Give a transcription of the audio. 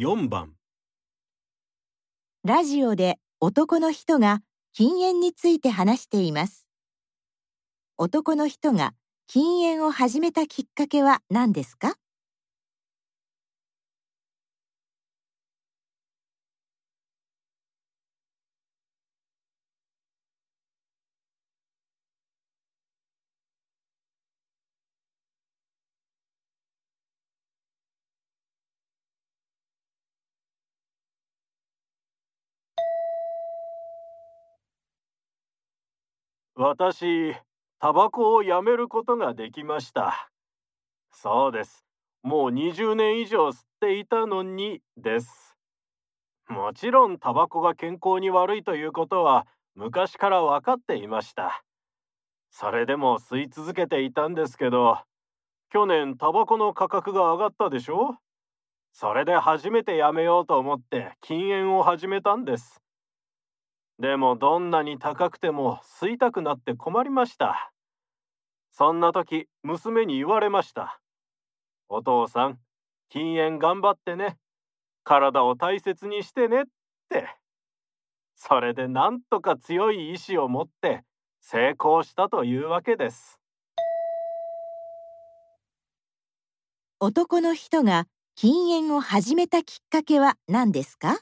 4番ラジオで男の人が禁煙について話しています。男の人が禁煙を始めたきっかけは何ですか？私、タバコをやめることができました。そうです。もう20年以上吸っていたのにです。もちろんタバコが健康に悪いということは昔から分かっていました。それでも吸い続けていたんですけど、去年タバコの価格が上がったでしょ？それで初めてやめようと思って禁煙を始めたんです。でもどんなに高くても吸いたくなって困りました。そんな時、娘に言われました。お父さん、禁煙頑張ってね。体を大切にしてねって。それでなんとか強い意志を持って成功したというわけです。男の人が禁煙を始めたきっかけは何ですか？